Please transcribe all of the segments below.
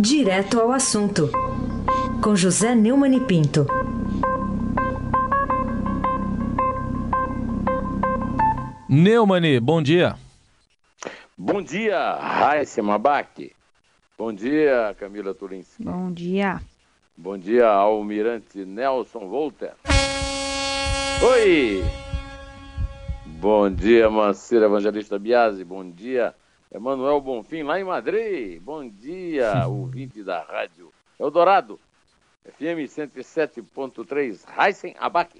Direto ao assunto, com José Neumann e Pinto. Neumani, bom dia. Bom dia, Raíssa Mabac. Bom dia, Camila Turinski. Bom dia. Bom dia, Almirante Nelson Volter. Oi! Bom dia, Mancira Evangelista Biasi. Bom dia, Emanuel Bonfim, lá em Madrid. Bom dia, ouvinte da Rádio Eldorado, FM 107.3, Heisen Abac.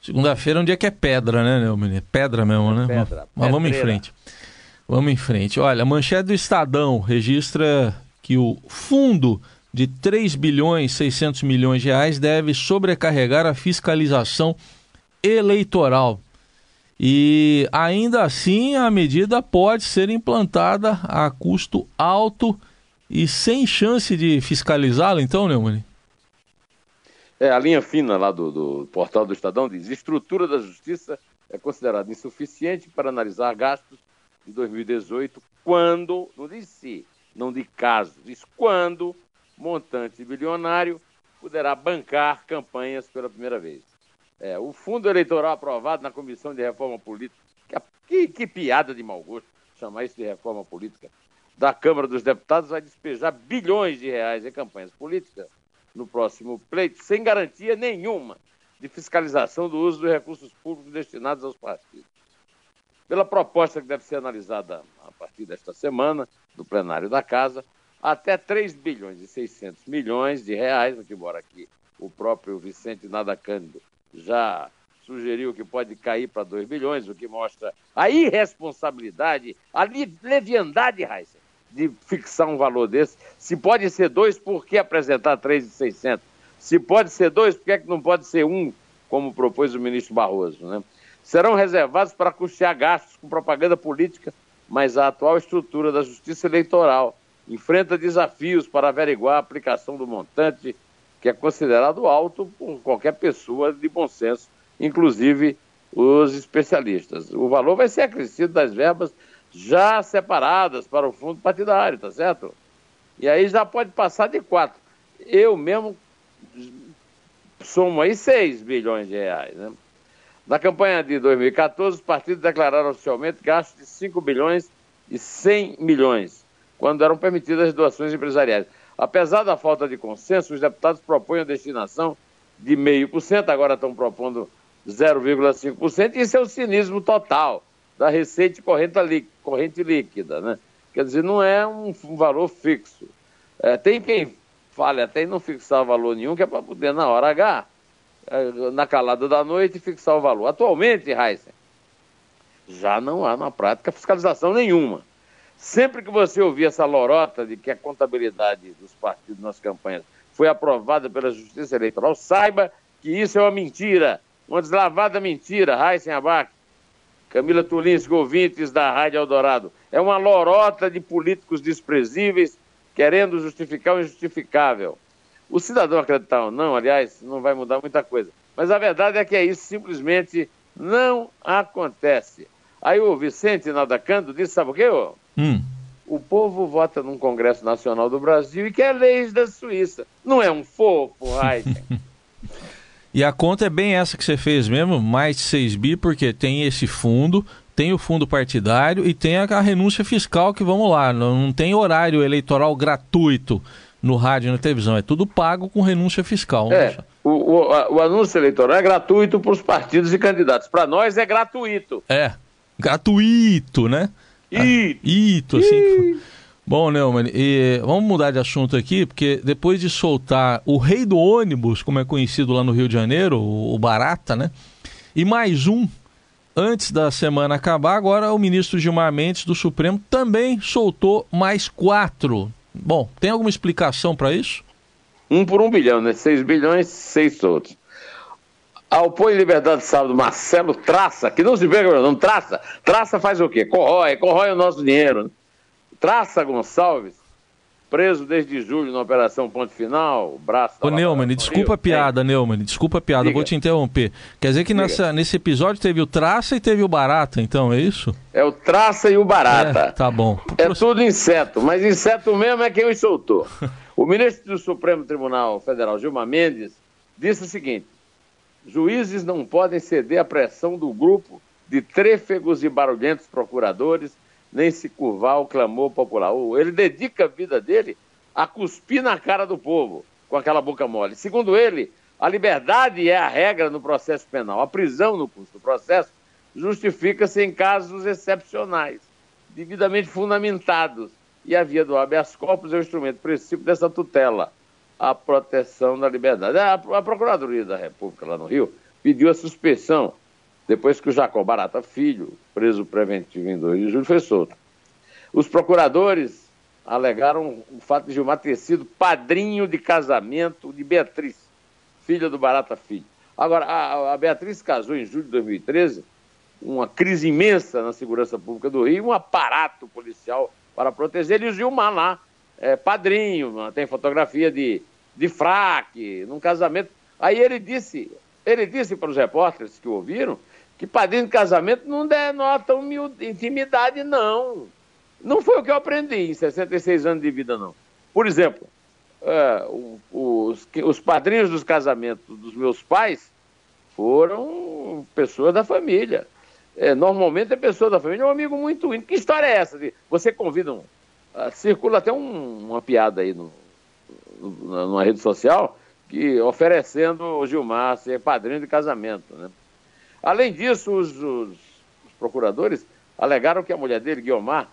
Segunda-feira é um dia que é pedra, né, menino? Pedra mesmo, né? Pedra, mas, vamos em frente. Vamos em frente. Olha, a manchete do Estadão registra que o fundo de 3 bilhões 600 milhões de reais deve sobrecarregar a fiscalização eleitoral. E ainda assim a medida pode ser implantada a custo alto e sem chance de fiscalizá-la, então, Neumann? É, a linha fina lá do, do portal do Estadão diz: estrutura da justiça é considerada insuficiente para analisar gastos de 2018 quando, não diz se, não de caso, diz quando montante bilionário poderá bancar campanhas pela primeira vez. É, o fundo eleitoral aprovado na Comissão de Reforma Política, que, que piada de mau gosto chamar isso de reforma política, da Câmara dos Deputados vai despejar bilhões de reais em campanhas políticas no próximo pleito, sem garantia nenhuma de fiscalização do uso dos recursos públicos destinados aos partidos. Pela proposta que deve ser analisada a partir desta semana, do plenário da Casa, até 3 bilhões e 600 milhões de reais, embora aqui o próprio Vicente Nada Cândido já sugeriu que pode cair para 2 bilhões, o que mostra a irresponsabilidade, a leviandade, Raíssa, de fixar um valor desse. Se pode ser 2, por que apresentar 3,600? Se pode ser 2, por que, é que não pode ser 1, um, como propôs o ministro Barroso? Né? Serão reservados para custear gastos com propaganda política, mas a atual estrutura da justiça eleitoral enfrenta desafios para averiguar a aplicação do montante, que é considerado alto por qualquer pessoa de bom senso, inclusive os especialistas. O valor vai ser acrescido das verbas já separadas para o fundo partidário, tá certo? E aí já pode passar de quatro. Eu mesmo somo aí 6 bilhões de reais, né? Na campanha de 2014, os partidos declararam oficialmente gastos de 5 bilhões e 100 milhões, quando eram permitidas as doações empresariais. Apesar da falta de consenso, os deputados propõem a destinação de 0,5%, agora estão propondo 0,5%, e isso é o cinismo total da receita corrente, corrente líquida, né? Quer dizer, não é um, um valor fixo. É, tem quem fale até em não fixar valor nenhum, que é para poder, na hora H, é, na calada da noite, fixar o valor. Atualmente, Heisen, já não há na prática fiscalização nenhuma. Sempre que você ouvir essa lorota de que a contabilidade dos partidos nas campanhas foi aprovada pela Justiça Eleitoral, saiba que isso é uma mentira, uma deslavada mentira, Heisen Abac, Camila Tulinski, ouvintes da Rádio Eldorado. É uma lorota de políticos desprezíveis querendo justificar o injustificável. O cidadão acreditar ou não, aliás, não vai mudar muita coisa. Mas a verdade é que é isso simplesmente não acontece. Aí o Vicente Nadacando disse, sabe o quê? Ô? Hum. O povo vota num Congresso Nacional do Brasil e quer leis da Suíça. Não é um fofo, Heisen. e a conta é bem essa que você fez mesmo, mais de 6 bi, porque tem esse fundo, tem o fundo partidário e tem a, a renúncia fiscal que, vamos lá, não, não tem horário eleitoral gratuito no rádio e na televisão, é tudo pago com renúncia fiscal. É, o, o, a, o anúncio eleitoral é gratuito para os partidos e candidatos. Para nós é gratuito. É, gratuito, né? Ito. Ito, assim. Bom, Neumann, e vamos mudar de assunto aqui, porque depois de soltar o rei do ônibus, como é conhecido lá no Rio de Janeiro, o, o Barata, né? E mais um, antes da semana acabar, agora o ministro Gilmar Mendes do Supremo também soltou mais quatro. Bom, tem alguma explicação para isso? Um por um bilhão, né? Seis bilhões, seis soltos. Ao em liberdade sábado Marcelo Traça, que não se vê, não Traça. Traça faz o quê? Corrói, corrói o nosso dinheiro. Traça Gonçalves preso desde julho na Operação Ponto Final, braço... Ô, Neumann, desculpa a piada, Neumann, desculpa a piada, Diga. vou te interromper. Quer dizer que nessa, nesse episódio teve o Traça e teve o Barata, então, é isso? É o Traça e o Barata. É, tá bom. É tudo inseto, mas inseto mesmo é quem os soltou. o ministro do Supremo Tribunal Federal, Gilmar Mendes, disse o seguinte, juízes não podem ceder à pressão do grupo de trêfegos e barulhentos procuradores nem se curvar ao clamor popular. Ele dedica a vida dele a cuspir na cara do povo com aquela boca mole. Segundo ele, a liberdade é a regra no processo penal. A prisão no curso do processo justifica-se em casos excepcionais, devidamente fundamentados. E a via do habeas corpus é o instrumento princípio dessa tutela, a proteção da liberdade. A, a Procuradoria da República, lá no Rio, pediu a suspensão depois que o Jacó Barata Filho, preso preventivo em 2 de julho, foi solto. Os procuradores alegaram o fato de Gilmar ter sido padrinho de casamento de Beatriz, filha do Barata Filho. Agora, a, a Beatriz casou em julho de 2013, uma crise imensa na segurança pública do Rio, um aparato policial para proteger, e o Gilmar lá, é, padrinho, tem fotografia de, de fraque, num casamento. Aí ele disse, ele disse para os repórteres que ouviram que padrinho de casamento não denota intimidade, não. Não foi o que eu aprendi em 66 anos de vida, não. Por exemplo, é, os, os padrinhos dos casamentos dos meus pais foram pessoas da família. É, normalmente é pessoa da família, é um amigo muito íntimo. Que história é essa? Você convida um. Uh, circula até um, uma piada aí no, no, numa rede social que oferecendo o Gilmar ser padrinho de casamento. Né? Além disso, os, os, os procuradores alegaram que a mulher dele, Guiomar,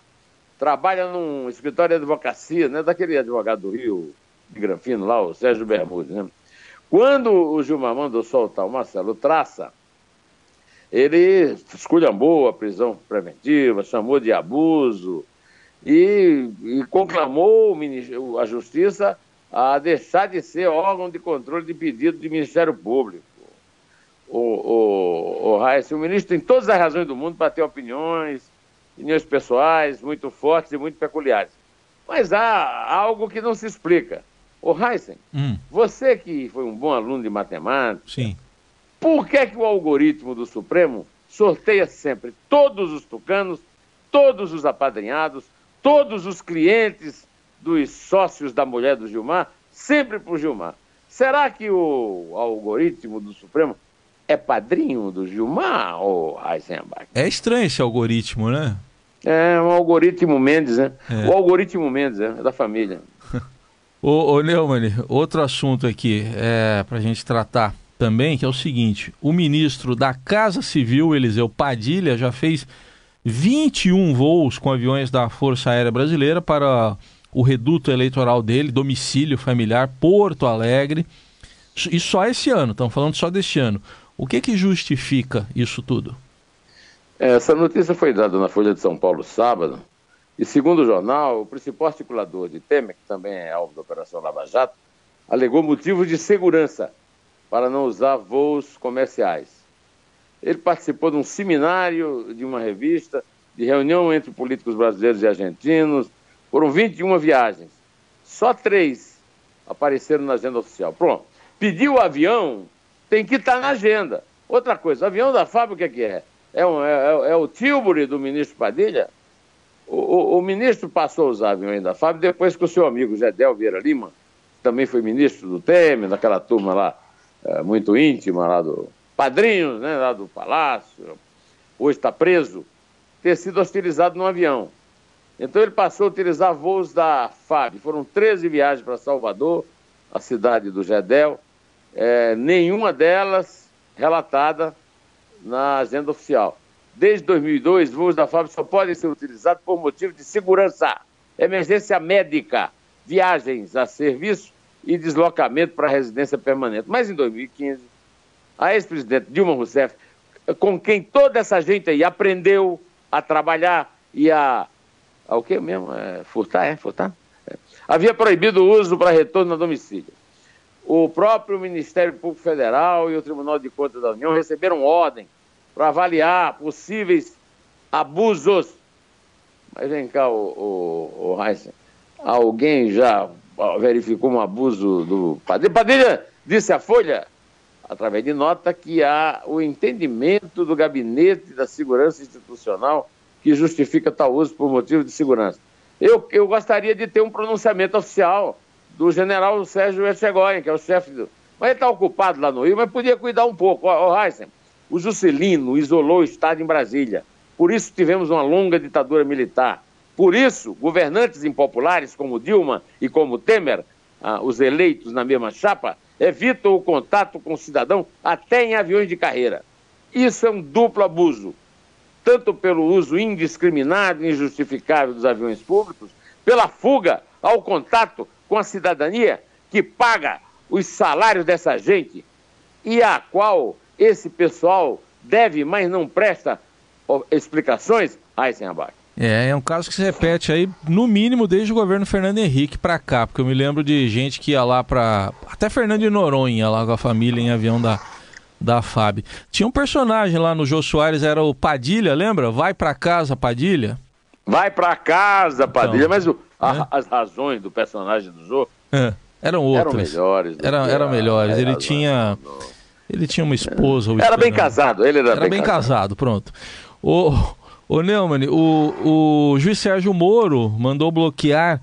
trabalha num escritório de advocacia, né, daquele advogado do Rio, de Granfino, lá, o Sérgio Bermudes. Né? Quando o Gilmar mandou soltar o Marcelo Traça, ele esculhambou a prisão preventiva, chamou de abuso e, e conclamou a Justiça a deixar de ser órgão de controle de pedido do Ministério Público o, o, o Reis, o ministro tem todas as razões do mundo para ter opiniões, opiniões pessoais muito fortes e muito peculiares. Mas há algo que não se explica. O Heisen, hum. você que foi um bom aluno de matemática, Sim. por que, que o algoritmo do Supremo sorteia sempre todos os tucanos, todos os apadrinhados, todos os clientes dos sócios da mulher do Gilmar, sempre para o Gilmar? Será que o algoritmo do Supremo é padrinho do Gilmar ou Heisenberg? É estranho esse algoritmo, né? É um algoritmo Mendes, né? É. O algoritmo Mendes, é, é da família. ô, ô Neumann, outro assunto aqui é, para a gente tratar também, que é o seguinte: o ministro da Casa Civil, Eliseu Padilha, já fez 21 voos com aviões da Força Aérea Brasileira para o reduto eleitoral dele, domicílio familiar, Porto Alegre. E só esse ano, estamos falando só deste ano. O que, que justifica isso tudo? Essa notícia foi dada na Folha de São Paulo sábado, e segundo o jornal, o principal articulador de Temer, que também é alvo da Operação Lava Jato, alegou motivos de segurança para não usar voos comerciais. Ele participou de um seminário de uma revista, de reunião entre políticos brasileiros e argentinos. Foram 21 viagens. Só três apareceram na agenda oficial. Pronto. Pediu o avião tem que estar tá na agenda. Outra coisa, avião da o que é que é? Um, é, é, é o Tilbury do ministro Padilha? O, o, o, ministro passou a usar aviões da FAB depois que o seu amigo Gedel Vieira Lima, também foi ministro do Temer, daquela turma lá, é, muito íntima lá do... Padrinhos, né, lá do Palácio, hoje está preso, ter sido hostilizado num avião. Então ele passou a utilizar voos da FAB. Foram 13 viagens para Salvador, a cidade do Gedel, é, nenhuma delas relatada na agenda oficial. Desde 2002, voos da FAB só podem ser utilizados por motivo de segurança, emergência médica, viagens a serviço e deslocamento para residência permanente. Mas em 2015, a ex-presidente Dilma Rousseff, com quem toda essa gente aí aprendeu a trabalhar e a. a o que mesmo? É, furtar, é? Furtar? É. Havia proibido o uso para retorno a domicílio o próprio Ministério Público Federal e o Tribunal de Contas da União receberam ordem para avaliar possíveis abusos. Mas vem cá, o, o, o Heisen. alguém já verificou um abuso do Padilha? Padilha disse à Folha, através de nota, que há o entendimento do Gabinete da Segurança Institucional que justifica tal uso por motivo de segurança. Eu, eu gostaria de ter um pronunciamento oficial do general Sérgio Etchegóin, que é o chefe do. Mas ele está ocupado lá no Rio, mas podia cuidar um pouco. Ó Heisen, o Juscelino isolou o Estado em Brasília. Por isso tivemos uma longa ditadura militar. Por isso, governantes impopulares como Dilma e como Temer, ah, os eleitos na mesma chapa, evitam o contato com o cidadão até em aviões de carreira. Isso é um duplo abuso, tanto pelo uso indiscriminado e injustificável dos aviões públicos, pela fuga ao contato com a cidadania que paga os salários dessa gente e a qual esse pessoal deve, mas não presta explicações, Eisenbach. É, é um caso que se repete aí, no mínimo, desde o governo Fernando Henrique para cá, porque eu me lembro de gente que ia lá para. Até Fernando de Noronha, lá com a família em avião da, da FAB. Tinha um personagem lá no Jô Soares, era o Padilha, lembra? Vai para casa, Padilha. Vai para casa, Padilha, então, mas o, a, é? as razões do personagem do Jô é, eram outras. Eram melhores. Era, eram melhores. Ele tinha. Ele tinha uma esposa. Era bem casado, ele era, era bem, bem casado. casado. pronto. O, o Neumann, o, o juiz Sérgio Moro mandou bloquear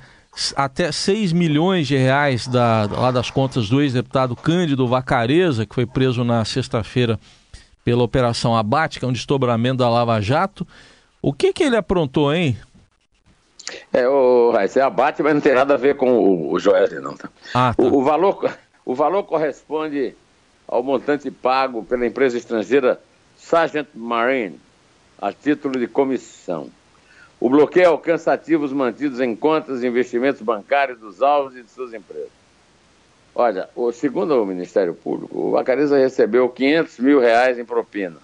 até 6 milhões de reais da, lá das contas do ex-deputado Cândido Vacareza, que foi preso na sexta-feira pela Operação Abate, que é um desdobramento da Lava Jato. O que, que ele aprontou, hein? É, o, esse é abate, mas não tem nada a ver com o, o Joel, não. Tá? Ah, tá. O, o, valor, o valor corresponde ao montante pago pela empresa estrangeira Sargent Marine, a título de comissão. O bloqueio alcança ativos mantidos em contas e investimentos bancários dos alvos e de suas empresas. Olha, o, segundo o Ministério Público, o Vacareza recebeu 500 mil reais em propina.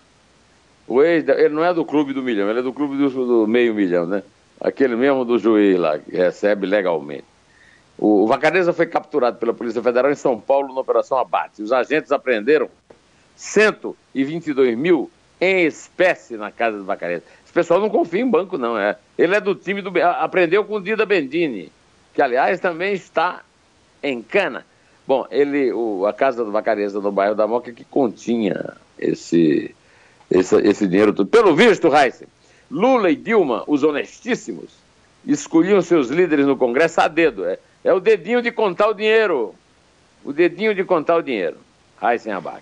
O ex, ele não é do clube do milhão, ele é do clube do, do meio milhão, né? Aquele mesmo do juiz lá, que recebe legalmente. O, o Vacareza foi capturado pela Polícia Federal em São Paulo na Operação Abate. Os agentes apreenderam 122 mil em espécie na casa do Vacareza. Esse pessoal não confia em banco, não. É. Ele é do time do. Aprendeu com o Dida Bendini, que aliás também está em cana. Bom, ele, o, a casa do Vacareza no bairro da Moca que continha esse, esse, esse dinheiro todo. Pelo visto, Heisen, Lula e Dilma, os honestíssimos, escolhiam seus líderes no Congresso a dedo. É, é o dedinho de contar o dinheiro. O dedinho de contar o dinheiro. Heisen Abac.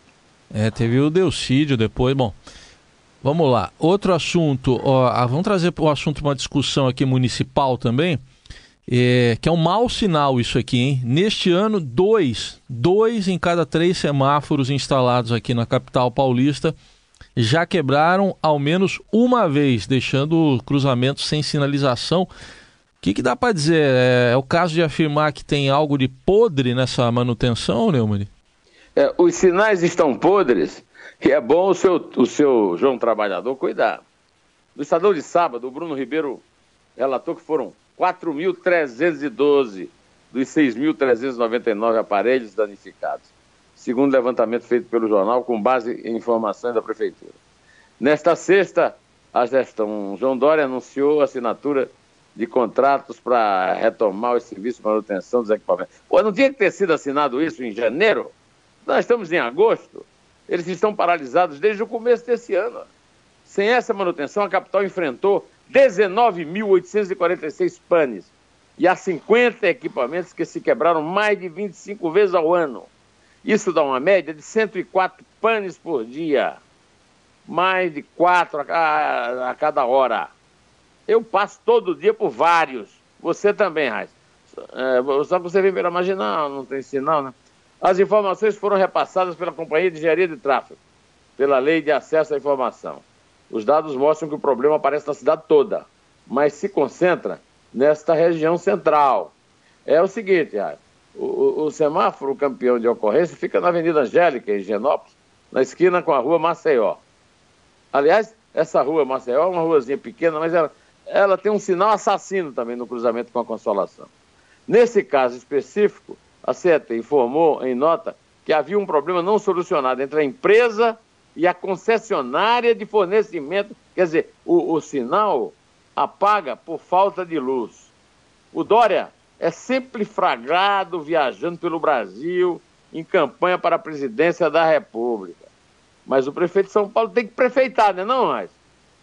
É, teve o Delcídio depois. Bom, Vamos lá. Outro assunto, ó, ah, vamos trazer o assunto uma discussão aqui municipal também, é, que é um mau sinal isso aqui, hein? Neste ano, dois, dois em cada três semáforos instalados aqui na capital paulista já quebraram ao menos uma vez, deixando cruzamentos sem sinalização. O que, que dá para dizer? É, é, o caso de afirmar que tem algo de podre nessa manutenção, Neumann? É, os sinais estão podres e é bom o seu, o seu João Trabalhador cuidar. No Estadão de sábado, o Bruno Ribeiro relatou que foram 4.312 dos 6.399 aparelhos danificados, segundo levantamento feito pelo jornal com base em informações da Prefeitura. Nesta sexta, a gestão João Dória anunciou a assinatura de contratos para retomar o serviço de manutenção dos equipamentos. Pô, não tinha que ter sido assinado isso em janeiro? Nós estamos em agosto. Eles estão paralisados desde o começo desse ano. Sem essa manutenção, a capital enfrentou 19.846 panes e há 50 equipamentos que se quebraram mais de 25 vezes ao ano. Isso dá uma média de 104 panes por dia, mais de 4 a, a cada hora. Eu passo todo dia por vários. Você também, Raiz. É, só que você vem pela marginal, não tem sinal, né? As informações foram repassadas pela Companhia de Engenharia de Tráfego, pela Lei de Acesso à Informação. Os dados mostram que o problema aparece na cidade toda, mas se concentra nesta região central. É o seguinte, o, o, semáforo campeão de ocorrência fica na Avenida Angélica, em Genópolis, na esquina com a rua Maceió. Aliás, essa rua Maceió é uma ruazinha pequena, mas ela, ela tem um sinal assassino também no cruzamento com a Consolação. Nesse caso específico, a CETA informou em nota que havia um problema não solucionado entre a empresa e a concessionária de fornecimento. Quer dizer, o, o sinal apaga por falta de luz. O Dória é sempre fragado viajando pelo Brasil em campanha para a presidência da República. Mas o prefeito de São Paulo tem que prefeitar, né, não, mais?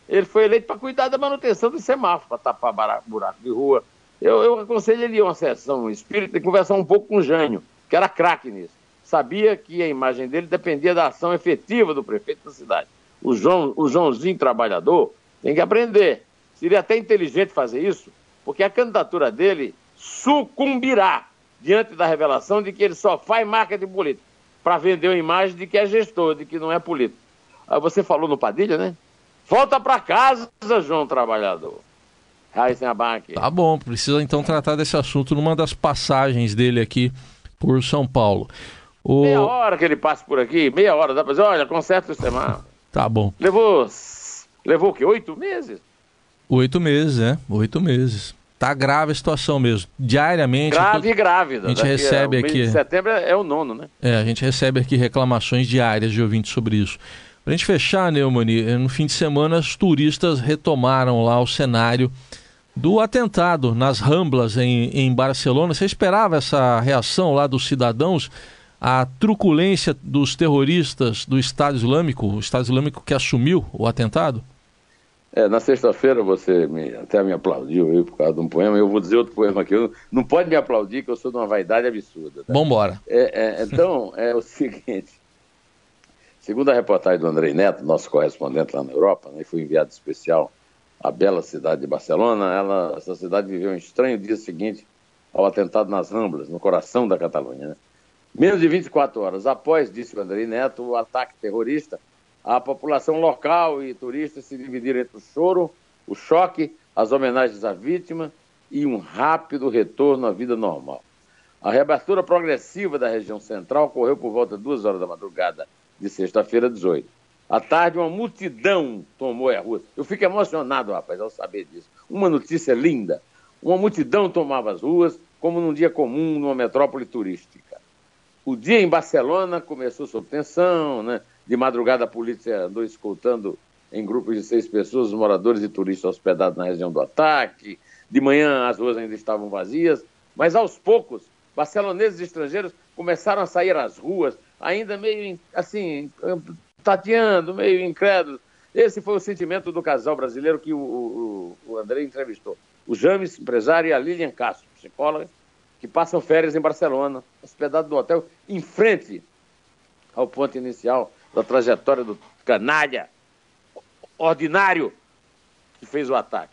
Ele foi eleito para cuidar da manutenção do semáforo, para tapar buraco de rua. Eu, eu aconselho ele a uma sessão espírita e conversar um pouco com o Jânio, que era craque nisso. Sabia que a imagem dele dependia da ação efetiva do prefeito da cidade. O, João, o Joãozinho trabalhador tem que aprender. Seria até inteligente fazer isso, porque a candidatura dele sucumbirá diante da revelação de que ele só faz marketing político para vender uma imagem de que é gestor, de que não é político. Ah, você falou no Padilha, né? Volta para casa, João Trabalhador. Heisenbach. Tá bom, precisa então tratar desse assunto numa das passagens dele aqui por São Paulo. O... Meia hora que ele passa por aqui, meia hora, dá pra dizer, olha, conserta o semáforo. Tá bom. Levou, levou o quê? Oito meses? Oito meses, é, oito meses. Tá grave a situação mesmo. Diariamente. Grave e grávida. A gente recebe aqui. de setembro é o nono, né? É, a gente recebe aqui reclamações diárias de ouvintes sobre isso. Para a gente fechar, Neumani, no fim de semana os turistas retomaram lá o cenário do atentado nas Ramblas em, em Barcelona. Você esperava essa reação lá dos cidadãos? A truculência dos terroristas do Estado Islâmico, o Estado Islâmico que assumiu o atentado? É, na sexta-feira você me, até me aplaudiu aí por causa de um poema. Eu vou dizer outro poema aqui. Eu, não pode me aplaudir, que eu sou de uma vaidade absurda. Tá? Vambora. É, é, então, é o seguinte. Segundo a reportagem do Andrei Neto, nosso correspondente lá na Europa, né, foi enviado especial à bela cidade de Barcelona, ela, essa cidade viveu um estranho dia seguinte ao atentado nas Ramblas, no coração da Catalunha. Né? Menos de 24 horas após, disse o Andrei Neto, o ataque terrorista a população local e turistas se dividiram entre o choro, o choque, as homenagens à vítima e um rápido retorno à vida normal. A reabertura progressiva da região central ocorreu por volta de duas horas da madrugada de sexta-feira, 18. À tarde, uma multidão tomou a rua. Eu fico emocionado, rapaz, ao saber disso. Uma notícia linda. Uma multidão tomava as ruas, como num dia comum numa metrópole turística. O dia em Barcelona começou sob tensão, né? De madrugada, a polícia andou escoltando em grupos de seis pessoas os moradores e turistas hospedados na região do ataque. De manhã, as ruas ainda estavam vazias, mas aos poucos, barceloneses e estrangeiros começaram a sair às ruas, ainda meio assim, tateando, meio incrédulos. Esse foi o sentimento do casal brasileiro que o, o, o André entrevistou. O James, empresário, e a Lilian Castro, psicóloga, que passam férias em Barcelona, hospedado no hotel em frente ao ponto inicial da trajetória do canalha ordinário que fez o ataque.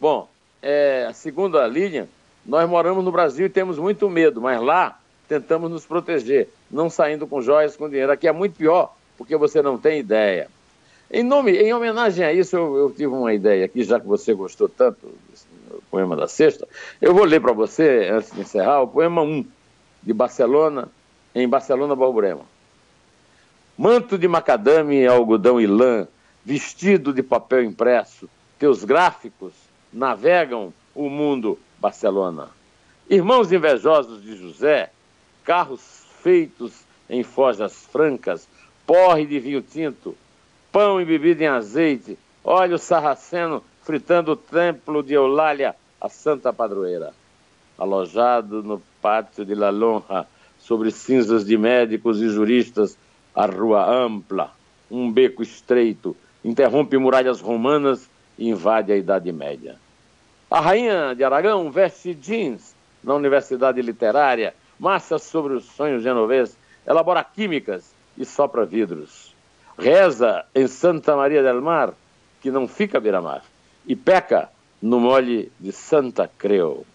Bom, é, segundo a Lilian, nós moramos no Brasil e temos muito medo, mas lá tentamos nos proteger, não saindo com joias, com dinheiro. Aqui é muito pior, porque você não tem ideia. Em, nome, em homenagem a isso, eu, eu tive uma ideia aqui, já que você gostou tanto do poema da sexta. Eu vou ler para você, antes de encerrar, o poema 1, de Barcelona, em Barcelona, Borborema manto de macadame, algodão e lã, vestido de papel impresso, teus gráficos navegam o mundo Barcelona. Irmãos invejosos de José, carros feitos em forjas francas, porre de vinho tinto, pão e bebida em azeite, óleo sarraceno fritando o templo de Eulália, a santa padroeira. Alojado no pátio de La Lonja, sobre cinzas de médicos e juristas, a rua ampla, um beco estreito, interrompe muralhas romanas e invade a Idade Média. A rainha de Aragão veste jeans na Universidade Literária, marcha sobre os sonhos genoveses, elabora químicas e sopra vidros. Reza em Santa Maria del Mar, que não fica beira-mar, e peca no mole de Santa Creu.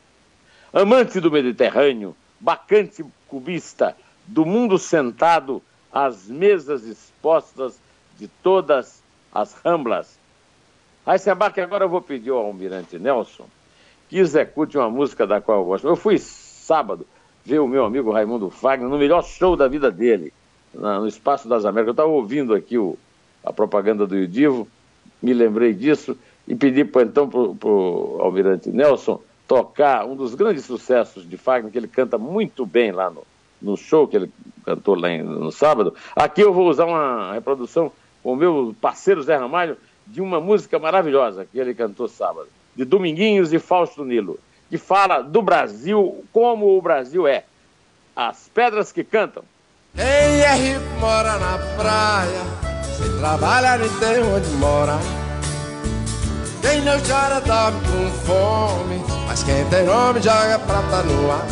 Amante do Mediterrâneo, bacante cubista, do mundo sentado as mesas expostas de todas as ramblas. Heisenbach, agora eu vou pedir ao almirante Nelson que execute uma música da qual eu gosto. Eu fui sábado ver o meu amigo Raimundo Fagner no melhor show da vida dele, no Espaço das Américas. Eu estava ouvindo aqui o, a propaganda do Idivo, me lembrei disso e pedi então para o almirante Nelson tocar um dos grandes sucessos de Fagner, que ele canta muito bem lá no, no show que ele cantou lá no sábado. Aqui eu vou usar uma reprodução com o meu parceiro Zé Ramalho de uma música maravilhosa que ele cantou sábado, de Dominguinhos e Fausto Nilo. que fala do Brasil, como o Brasil é. As Pedras que Cantam. Quem é rico mora na praia, sem trabalhar nem tem onde mora. Quem não chora dorme com fome, mas quem tem nome joga prata no ar.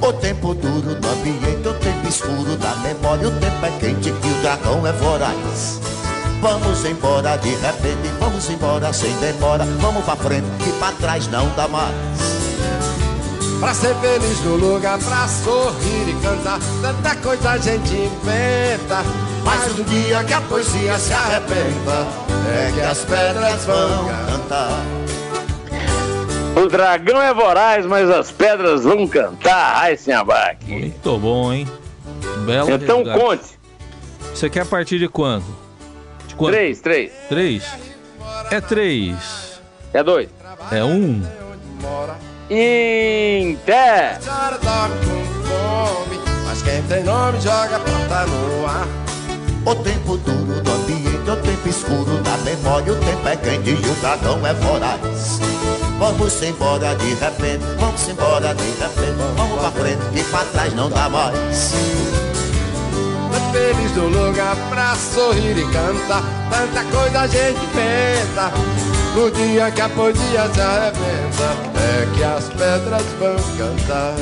O tempo duro no ambiente, o tempo escuro da memória, o tempo é quente e o dragão é voraz. Vamos embora de repente, vamos embora sem demora, vamos pra frente que pra trás não dá mais. Pra ser feliz no lugar, pra sorrir e cantar, tanta coisa a gente inventa. Mas o dia que a poesia se arrebenta, é que as pedras vão cantar. O dragão é voraz, mas as pedras vão cantar. Ai, Sinhabaque. Muito bom, hein? Belo Então resgate. conte. Você quer a partir de quando? De quando? Três, três. Três? É três. É dois. É um. Inter. chora dorme com fome, mas quem tem nome joga prata no ar. O tempo duro do ambiente, o tempo escuro da memória, o tempo é quente e o dragão é voraz. Vamos embora de repente, vamos embora de repente, vamos pra frente que pra trás não dá mais. Feliz no lugar pra sorrir e cantar. Tanta coisa a gente inventa. No dia que a poesia se arrebenta, é que as pedras vão cantar.